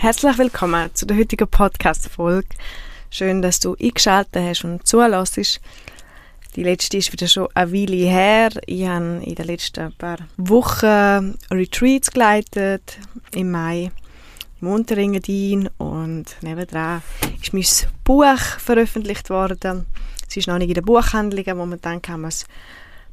Herzlich willkommen zu der heutigen Podcast-Folge. Schön, dass du eingeschaltet hast und zulässt. Die letzte ist wieder schon eine Weile her. Ich habe in den letzten paar Wochen Retreats geleitet. Im Mai im Unterengadin und nebenan ist mein Buch veröffentlicht worden. Es ist noch nicht in den Buchhandlungen, momentan kann man es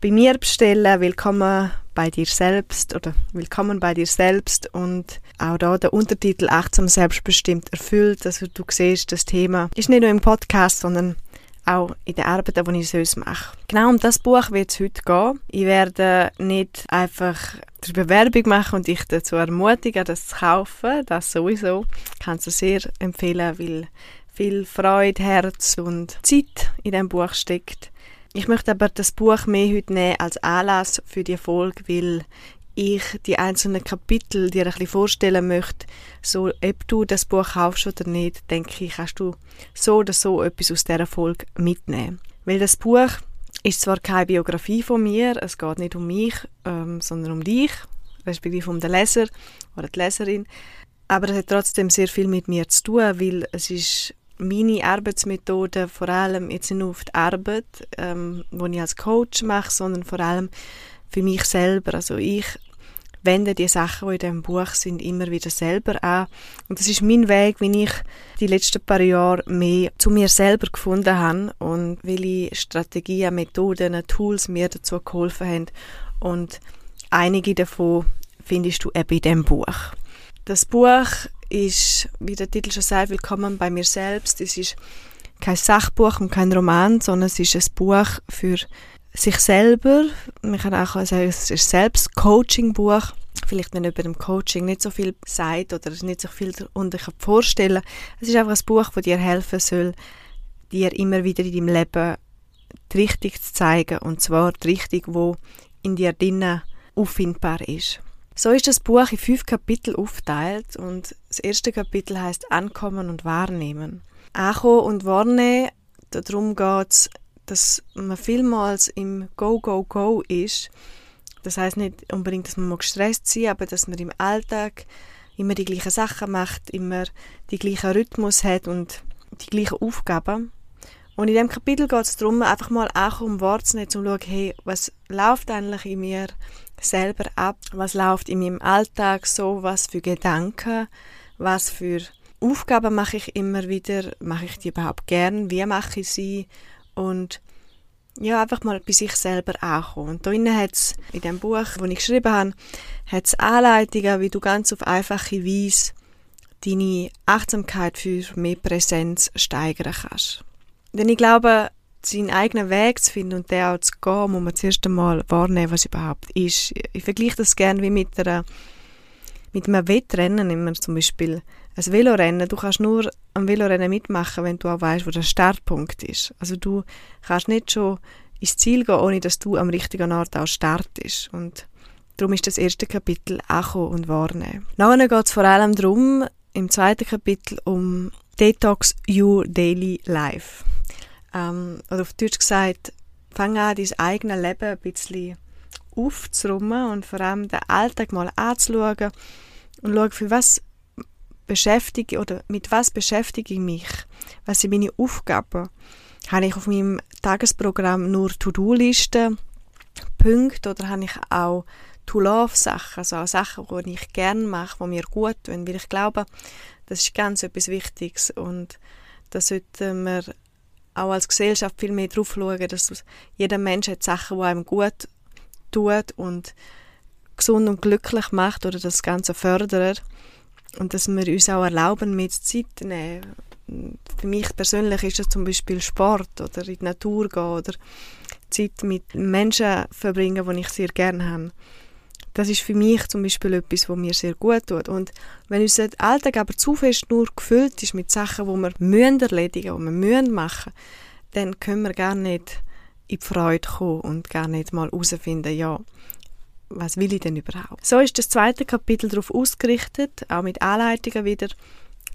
bei mir bestellen. Willkommen bei dir selbst oder Willkommen bei dir selbst und auch da der Untertitel Achtsam selbstbestimmt erfüllt. Also du siehst, das Thema ist nicht nur im Podcast, sondern auch in der Arbeit, die ich sonst mache. Genau um das Buch wird es heute gehen. Ich werde nicht einfach die Bewerbung machen und dich dazu ermutigen, das zu kaufen. Das sowieso. Ich kann es sehr empfehlen, weil viel Freude, Herz und Zeit in dem Buch steckt. Ich möchte aber das Buch mehr heute nehmen als Anlass für die Folge, weil ich die einzelnen Kapitel dir ein bisschen vorstellen möchte, so ob du das Buch kaufst oder nicht, denke ich, kannst du so oder so etwas aus dieser Folge mitnehmen. Weil das Buch ist zwar keine Biografie von mir, es geht nicht um mich, ähm, sondern um dich, respektive um den Leser oder die Leserin, aber es hat trotzdem sehr viel mit mir zu tun, weil es ist meine Arbeitsmethode, vor allem jetzt nicht nur auf die Arbeit, ähm, die ich als Coach mache, sondern vor allem für mich selber. Also ich wende die Sachen, die in diesem Buch sind, immer wieder selber an. Und das ist mein Weg, wie ich die letzten paar Jahre mehr zu mir selber gefunden habe und welche Strategien, Methoden, Tools mir dazu geholfen haben. Und einige davon findest du eben in diesem Buch. Das Buch ist, wie der Titel schon sagt, Willkommen bei mir selbst. Es ist kein Sachbuch und kein Roman, sondern es ist ein Buch für sich selber. Man kann auch sagen, es ist ein Selbst-Coaching-Buch. Vielleicht, wenn über dem Coaching nicht so viel sagt oder nicht so viel darunter vorstellen Es ist einfach ein Buch, das dir helfen soll, dir immer wieder in deinem Leben die Richtung zu zeigen. Und zwar die Richtung, wo in dir drinnen auffindbar ist. So ist das Buch in fünf Kapitel aufgeteilt und das erste Kapitel heißt Ankommen und Wahrnehmen. Ankommen und Wahrnehmen, darum geht es dass man vielmals im Go, Go, Go ist. Das heißt nicht unbedingt, dass man gestresst sein aber dass man im Alltag immer die gleichen Sachen macht, immer die gleichen Rhythmus hat und die gleichen Aufgaben. Und in dem Kapitel geht es darum, einfach mal auch um Wort zu nehmen, um zu schauen, hey, was läuft eigentlich in mir selber ab? Was läuft in meinem Alltag so? Was für Gedanken? Was für Aufgaben mache ich immer wieder? Mache ich die überhaupt gern? Wie mache ich sie? und ja, einfach mal bei sich selber ankommen. Und da innen hat's, in dem Buch, das ich geschrieben habe, hat's Anleitungen, wie du ganz auf einfache Weise deine Achtsamkeit für mehr Präsenz steigern kannst. Denn ich glaube, seinen eigenen Weg zu finden und den auch zu gehen, muss man zuerst einmal wahrnehmen, was überhaupt ist. Ich vergleiche das gerne wie mit, einer, mit einem Wettrennen, immer zum Beispiel ein Velorennen, du kannst nur am Velorennen mitmachen, wenn du auch weißt, wo der Startpunkt ist. Also du kannst nicht schon ins Ziel gehen, ohne dass du am richtigen Ort auch startest. Und darum ist das erste Kapitel Ankommen und Wahrnehmen. Nachher geht es vor allem darum, im zweiten Kapitel um Detox Your Daily Life. Ähm, oder auf Deutsch gesagt, fang an, dein eigenes Leben ein bisschen aufzuräumen und vor allem den Alltag mal anzuschauen und schauen, für was beschäftige oder mit was beschäftige ich mich? Was sind meine Aufgaben? Habe ich auf meinem Tagesprogramm nur To-Do-Listen, Punkte oder habe ich auch To-Love-Sachen, also auch Sachen, die ich gerne mache, die mir gut tun, weil ich glaube, das ist ganz etwas Wichtiges und da sollten wir auch als Gesellschaft viel mehr drauf schauen, dass jeder Mensch hat Sachen, die einem gut tut und gesund und glücklich macht oder das Ganze fördert und dass wir uns auch erlauben, mit Zeit nehmen. Für mich persönlich ist das zum Beispiel Sport oder in die Natur gehen oder Zeit mit Menschen verbringen, die ich sehr gerne habe. Das ist für mich zum Beispiel etwas, was mir sehr gut tut. Und wenn unser Alltag aber zu fest nur gefüllt ist mit Sachen, die wir müssen erledigen müssen, die wir müssen machen dann können wir gar nicht in die Freude kommen und gar nicht mal herausfinden, ja, was will ich denn überhaupt? So ist das zweite Kapitel darauf ausgerichtet, auch mit Anleitungen wieder,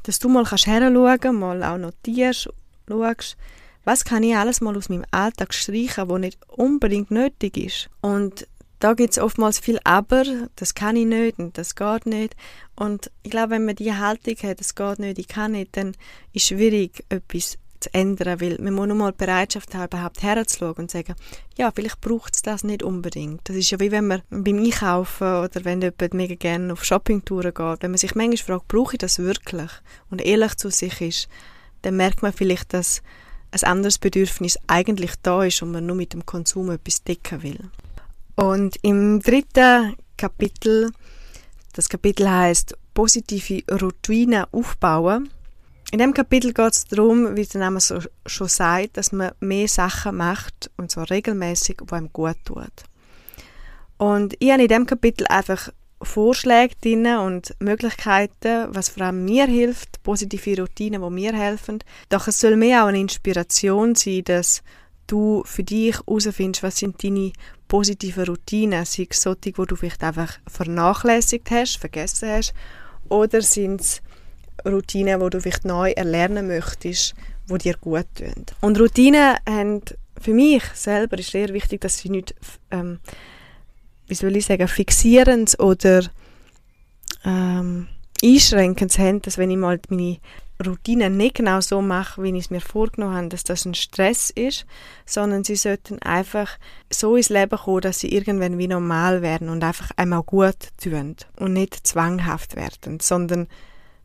dass du mal kannst heranschauen, mal auch notierst, schaust, was kann ich alles mal aus meinem Alltag streichen, wo nicht unbedingt nötig ist. Und da gibt es oftmals viel Aber, das kann ich nicht und das geht nicht. Und ich glaube, wenn man die Haltung hat, das geht nicht, ich kann nicht, dann ist es schwierig, etwas zu ändern, weil man muss nur mal Bereitschaft haben, überhaupt herzuschauen und sagen, ja, vielleicht braucht es das nicht unbedingt. Das ist ja wie wenn man beim Einkaufen oder wenn jemand mega gerne auf Shoppingtouren geht, wenn man sich manchmal fragt, brauche ich das wirklich? Und ehrlich zu sich ist, dann merkt man vielleicht, dass ein anderes Bedürfnis eigentlich da ist und man nur mit dem Konsum etwas decken will. Und im dritten Kapitel, das Kapitel heißt positive Routinen aufbauen. In dem Kapitel geht es darum, wie der Name so, schon sagt, dass man mehr Sachen macht und zwar regelmäßig, die einem gut tut. Und ich habe in dem Kapitel einfach Vorschläge drin und Möglichkeiten, was vor allem mir hilft, positive Routinen, die mir helfen. Doch es soll mehr auch eine Inspiration sein, dass du für dich herausfindest, was sind deine positive Routinen, sei es solche, die du vielleicht einfach vernachlässigt hast, vergessen hast, oder sind es Routinen, die du vielleicht neu erlernen möchtest, die dir gut tun. Und Routinen haben für mich selber ist sehr wichtig, dass sie nicht, ähm, wie soll ich sagen, fixierend oder ähm, einschränkend haben, dass wenn ich mal meine Routine nicht genau so mache, wie ich es mir vorgenommen habe, dass das ein Stress ist, sondern sie sollten einfach so ins Leben kommen, dass sie irgendwann wie normal werden und einfach einmal gut tun und nicht zwanghaft werden, sondern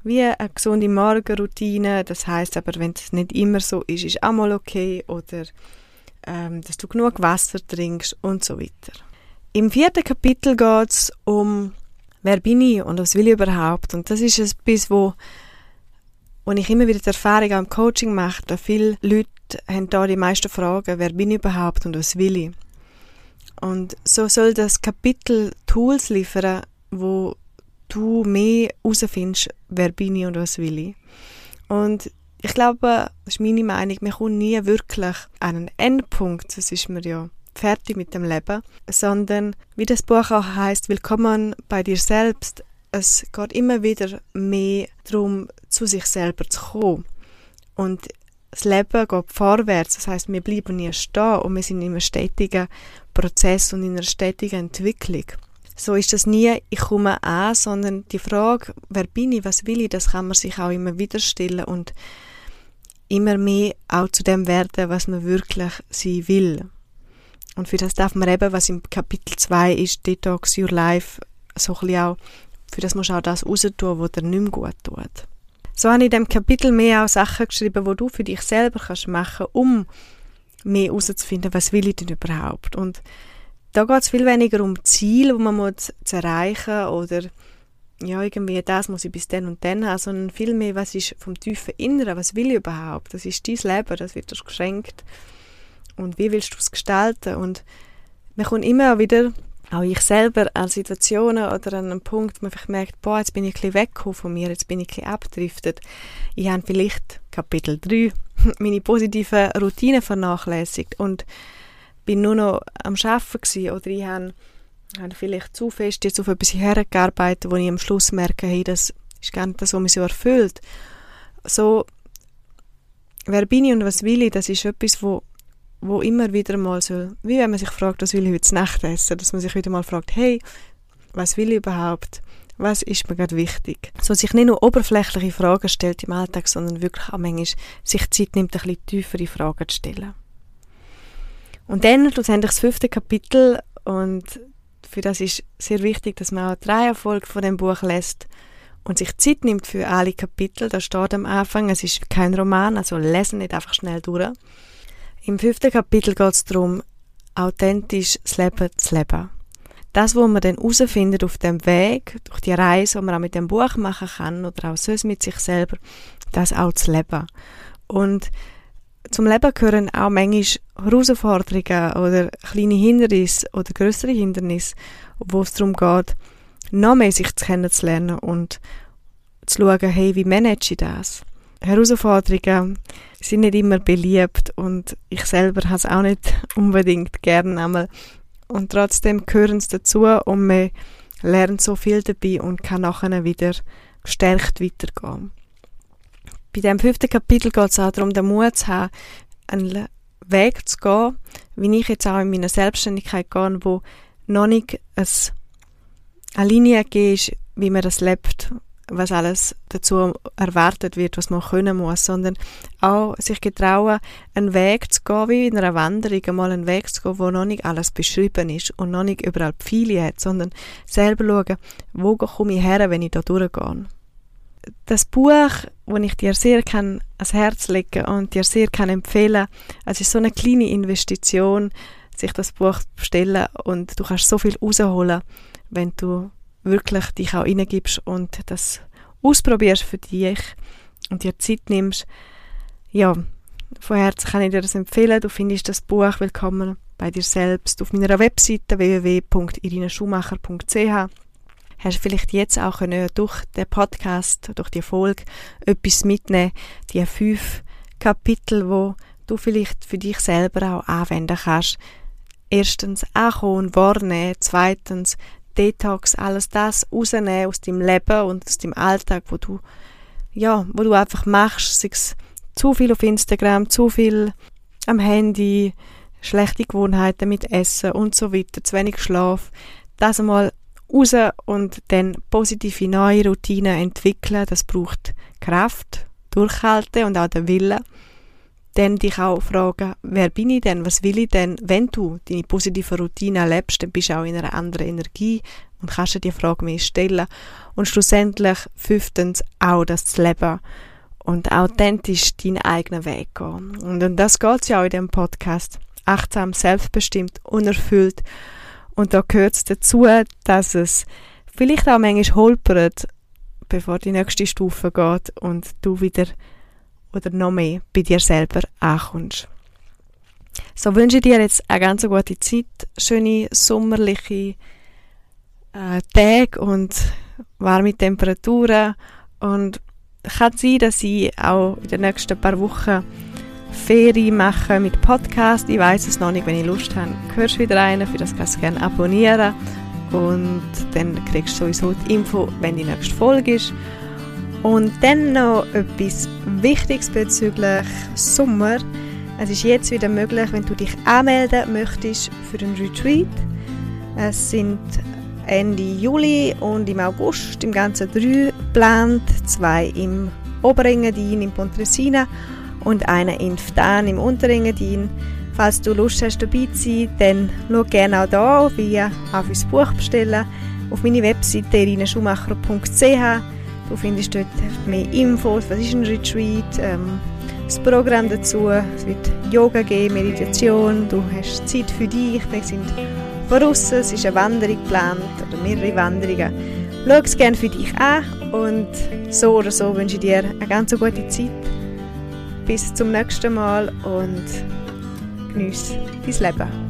wie eine gesunde Morgenroutine. Das heißt aber, wenn es nicht immer so ist, ist auch mal okay oder ähm, dass du genug Wasser trinkst und so weiter. Im vierten Kapitel geht es um wer bin ich und was will ich überhaupt und das ist etwas, wo und ich immer wieder die Erfahrung im Coaching mache, da viele Leute haben da die meisten Fragen, wer bin ich überhaupt und was will ich? Und so soll das Kapitel Tools liefern, wo du mehr herausfindest, wer bin ich und was will ich. Und ich glaube, das ist meine Meinung, man kommt nie wirklich an einen Endpunkt, das ist mir ja fertig mit dem Leben, sondern wie das Buch auch heißt, willkommen bei dir selbst, es geht immer wieder mehr darum, zu sich selber zu kommen. Und das Leben geht vorwärts, das heißt, wir bleiben nie stehen und wir sind in einem stetigen Prozess und in einer stetigen Entwicklung. So ist das nie, ich komme an, sondern die Frage, wer bin ich, was will ich, das kann man sich auch immer wieder stellen und immer mehr auch zu dem werden, was man wirklich sein will. Und für das darf man eben, was im Kapitel 2 ist, Detox Your Life, so ein bisschen auch für das musst du auch das raus tun, was dir nicht mehr gut tut. So habe ich in diesem Kapitel mehr auch Sachen geschrieben, die du für dich selber kannst machen um mehr herauszufinden, was will ich denn überhaupt. Und da geht es viel weniger um Ziele, die man muss zu erreichen oder ja, irgendwie das muss ich bis dann und dann haben, sondern viel mehr, was ist vom tiefen Inneren, was will ich überhaupt? Das ist dein Leben, das wird dir geschenkt. Und wie willst du es gestalten? Und man kommt immer wieder auch ich selber an Situationen oder an einem Punkt, wo man merkt, boah, jetzt bin ich ein bisschen weggekommen von mir, jetzt bin ich ein bisschen abgedriftet. Ich habe vielleicht, Kapitel 3, meine positiven Routinen vernachlässigt und bin nur noch am Arbeiten gewesen, oder ich habe, habe vielleicht zu fest jetzt auf etwas hergearbeitet, wo ich am Schluss merke, hey, das ist gar nicht das, was mich so erfüllt. So, wer bin ich und was will ich, das ist etwas, wo wo immer wieder mal so, wie wenn man sich fragt, was will ich heute Nacht essen, dass man sich wieder mal fragt, hey, was will ich überhaupt? Was ist mir gerade wichtig? So sich nicht nur oberflächliche Fragen stellt im Alltag, sondern wirklich auch manchmal sich Zeit nimmt, ein bisschen tiefere Fragen zu stellen. Und dann schlussendlich das fünfte Kapitel und für das ist sehr wichtig, dass man auch drei Erfolge von dem Buch lässt und sich Zeit nimmt für alle Kapitel. Da steht am Anfang, es ist kein Roman, also lesen nicht einfach schnell durch im fünften Kapitel geht es darum, authentisch das Leben zu leben. Das, was man dann herausfindet auf dem Weg, durch die Reise, die man auch mit dem Buch machen kann oder auch sonst mit sich selber, das auch zu leben. Und zum Leben gehören auch manchmal Herausforderungen oder kleine Hindernisse oder größere Hindernisse, wo es darum geht, noch mehr sich kennenzulernen und zu schauen, hey, wie manage ich das? Herausforderungen sind nicht immer beliebt und ich selber habe es auch nicht unbedingt gern einmal. Und trotzdem gehören sie dazu und man lernt so viel dabei und kann nachher wieder gestärkt weitergehen. Bei dem fünften Kapitel geht es auch darum, den Mut zu haben, einen Weg zu gehen, wie ich jetzt auch in meiner Selbstständigkeit gehe, wo noch nicht eine Linie ist, wie man das lebt, was alles dazu erwartet wird, was man können muss, sondern auch sich getrauen, einen Weg zu gehen, wie in einer Wanderung, einmal einen Weg zu gehen, wo noch nicht alles beschrieben ist und noch nicht überall Pfeile hat, sondern selber schauen, wo komme ich her, wenn ich da durchgehe. Das Buch, das ich dir sehr kann ans Herz legen und dir sehr kann empfehlen, es ist so eine kleine Investition, sich das Buch bestellen und du kannst so viel rausholen, wenn du wirklich dich auch hineingibst und das ausprobierst für dich und dir Zeit nimmst. Ja, von Herzen kann ich dir das empfehlen. Du findest das Buch willkommen bei dir selbst auf meiner Webseite www.irineschumacher.ch hast vielleicht jetzt auch durch den Podcast, durch die Folge etwas mitnehmen, die fünf Kapitel, wo du vielleicht für dich selber auch anwenden kannst. Erstens ankommen, wahrnehmen, zweitens Detox, alles das rausnehmen aus deinem Leben und aus deinem Alltag, wo du, ja, wo du einfach machst, sei es zu viel auf Instagram, zu viel am Handy, schlechte Gewohnheiten mit Essen und so weiter, zu wenig Schlaf, das einmal raus und dann positive neue Routinen entwickeln. Das braucht Kraft, Durchhalten und auch den Willen. Dann dich auch fragen, wer bin ich denn, was will ich denn? Wenn du deine positive Routine erlebst, dann bist du auch in einer anderen Energie und kannst dir die Frage mehr stellen. Und schlussendlich fünftens auch das Leben und authentisch deinen eigenen Weg gehen. Und um das geht es ja auch in dem Podcast. Achtsam, selbstbestimmt, unerfüllt und da gehört es dazu, dass es vielleicht auch manchmal holpert, bevor die nächste Stufe geht und du wieder oder noch mehr bei dir selber ankommst. So wünsche ich dir jetzt eine ganz gute Zeit, schöne sommerliche äh, Tage und warme Temperaturen und kann sein, dass ich auch in den nächsten paar Wochen Ferien machen mit Podcast. Ich weiß es noch nicht, wenn ich Lust habe. Hörst wieder rein, für das kannst du gerne abonnieren. Und dann kriegst du sowieso die Info, wenn die nächste Folge ist. Und dann noch etwas Wichtiges bezüglich Sommer. Es ist jetzt wieder möglich, wenn du dich anmelden möchtest für einen Retreat. Es sind Ende Juli und im August im Ganzen drei geplant. Zwei im Oberengadin, im Pontresina und einer in Ftan im Unterengadin. Falls du Lust hast, dabei zu sein, dann schau gerne auch hier via auf unser Buch bestellen auf meine Webseite irinenschumacher.ch. Du findest dort mehr Infos, was ist ein Retreat, ähm, das Programm dazu, es wird Yoga geben, Meditation, du hast Zeit für dich, wir sind voraus, es ist eine Wanderung geplant oder mehrere Wanderungen. Schau es gerne für dich an und so oder so wünsche ich dir eine ganz gute Zeit. Bis zum nächsten Mal und genieß dein Leben.